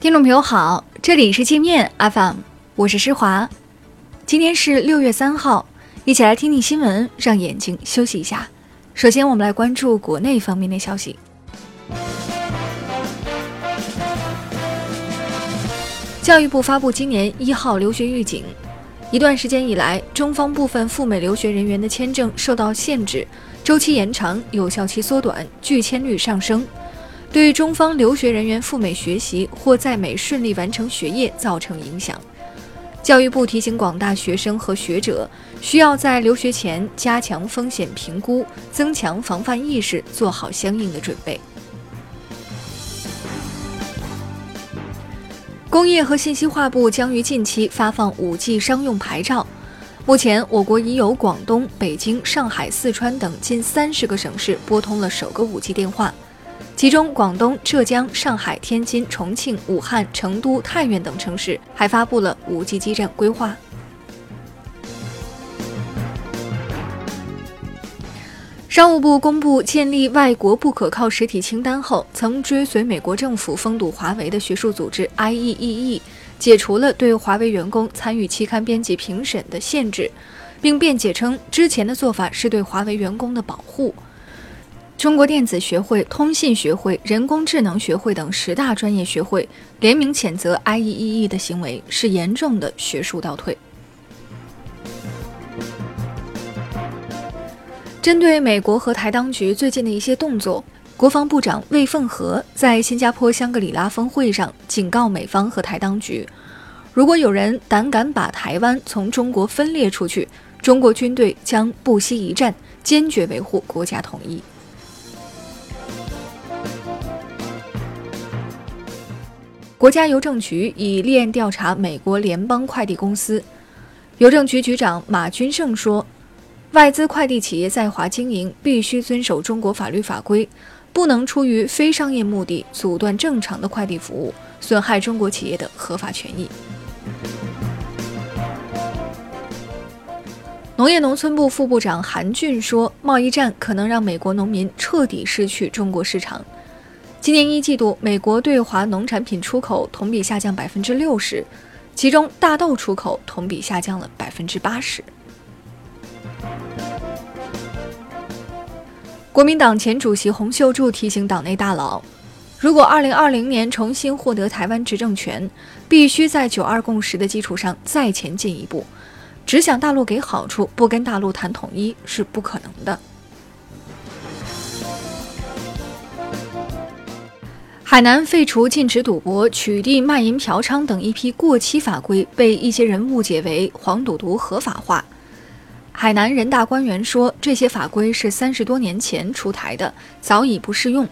听众朋友好，这里是界面 FM，我是施华。今天是六月三号，一起来听听新闻，让眼睛休息一下。首先，我们来关注国内方面的消息。教育部发布今年一号留学预警，一段时间以来，中方部分赴美留学人员的签证受到限制，周期延长，有效期缩短，拒签率上升。对中方留学人员赴美学习或在美顺利完成学业造成影响，教育部提醒广大学生和学者，需要在留学前加强风险评估，增强防范意识，做好相应的准备。工业和信息化部将于近期发放 5G 商用牌照，目前我国已有广东、北京、上海、四川等近三十个省市拨通了首个 5G 电话。其中，广东、浙江、上海、天津、重庆、武汉、成都、太原等城市还发布了 5G 基站规划。商务部公布建立外国不可靠实体清单后，曾追随美国政府封堵华为的学术组织 IEEE 解除了对华为员工参与期刊编辑评审的限制，并辩解称，之前的做法是对华为员工的保护。中国电子学会、通信学会、人工智能学会等十大专业学会联名谴责 IEEE 的行为是严重的学术倒退。针对美国和台当局最近的一些动作，国防部长魏凤和在新加坡香格里拉峰会上警告美方和台当局：如果有人胆敢把台湾从中国分裂出去，中国军队将不惜一战，坚决维护国家统一。国家邮政局已立案调查美国联邦快递公司。邮政局局长马军胜说：“外资快递企业在华经营必须遵守中国法律法规，不能出于非商业目的阻断正常的快递服务，损害中国企业的合法权益。”农业农村部副部长韩俊说：“贸易战可能让美国农民彻底失去中国市场。”今年一季度，美国对华农产品出口同比下降百分之六十，其中大豆出口同比下降了百分之八十。国民党前主席洪秀柱提醒党内大佬，如果二零二零年重新获得台湾执政权，必须在九二共识的基础上再前进一步，只想大陆给好处，不跟大陆谈统一是不可能的。海南废除禁止赌博、取缔卖淫嫖娼等一批过期法规，被一些人误解为黄赌毒合法化。海南人大官员说，这些法规是三十多年前出台的，早已不适用。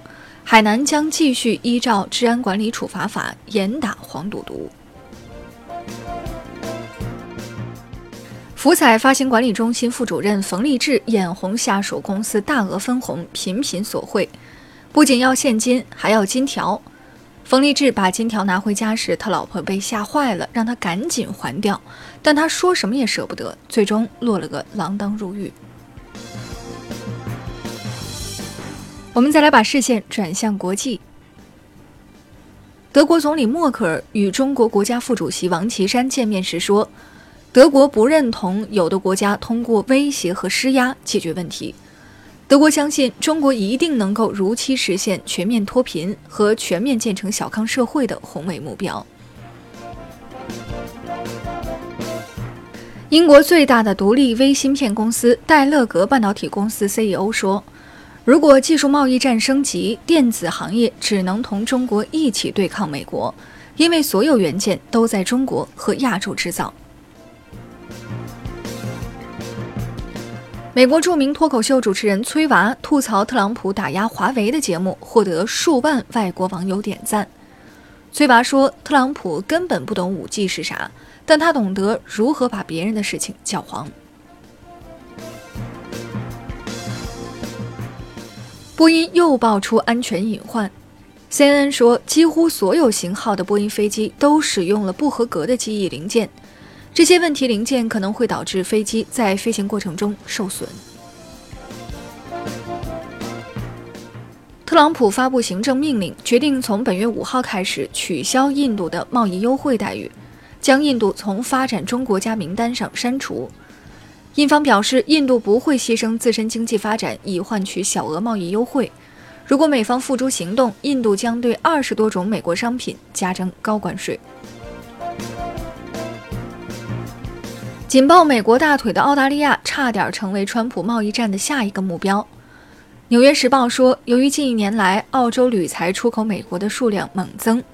海南将继续依照《治安管理处罚法》严打黄赌毒。福彩发行管理中心副主任冯立志眼红下属公司大额分红，频频索贿。不仅要现金，还要金条。冯立志把金条拿回家时，他老婆被吓坏了，让他赶紧还掉。但他说什么也舍不得，最终落了个锒铛入狱。我们再来把视线转向国际。德国总理默克尔与中国国家副主席王岐山见面时说：“德国不认同有的国家通过威胁和施压解决问题。”德国相信中国一定能够如期实现全面脱贫和全面建成小康社会的宏伟目标。英国最大的独立微芯片公司戴勒格半导体公司 CEO 说：“如果技术贸易战升级，电子行业只能同中国一起对抗美国，因为所有元件都在中国和亚洲制造。”美国著名脱口秀主持人崔娃吐槽特朗普打压华为的节目，获得数万外国网友点赞。崔娃说：“特朗普根本不懂五 G 是啥，但他懂得如何把别人的事情搅黄。”波音又爆出安全隐患，CNN 说，几乎所有型号的波音飞机都使用了不合格的机翼零件。这些问题零件可能会导致飞机在飞行过程中受损。特朗普发布行政命令，决定从本月五号开始取消印度的贸易优惠待遇，将印度从发展中国家名单上删除。印方表示，印度不会牺牲自身经济发展以换取小额贸易优惠。如果美方付诸行动，印度将对二十多种美国商品加征高关税。紧抱美国大腿的澳大利亚差点成为川普贸易战的下一个目标。《纽约时报》说，由于近一年来澳洲铝材出口美国的数量猛增，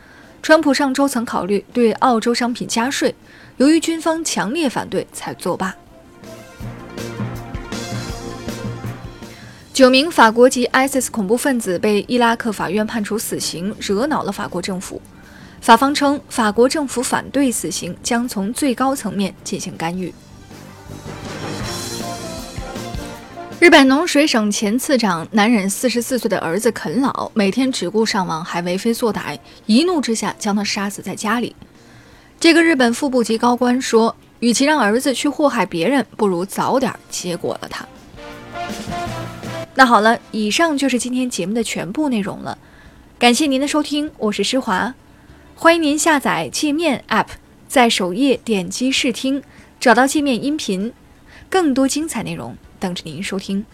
川普上周曾考虑对澳洲商品加税，由于军方强烈反对，才作罢。九名法国籍 ISIS 恐怖分子被伊拉克法院判处死刑，惹恼了法国政府。法方称，法国政府反对死刑，将从最高层面进行干预。日本农水省前次长难忍四十四岁的儿子啃老，每天只顾上网，还为非作歹，一怒之下将他杀死在家里。这个日本副部级高官说：“与其让儿子去祸害别人，不如早点结果了他。”那好了，以上就是今天节目的全部内容了，感谢您的收听，我是施华，欢迎您下载界面 App，在首页点击试听，找到界面音频，更多精彩内容。等着您收听。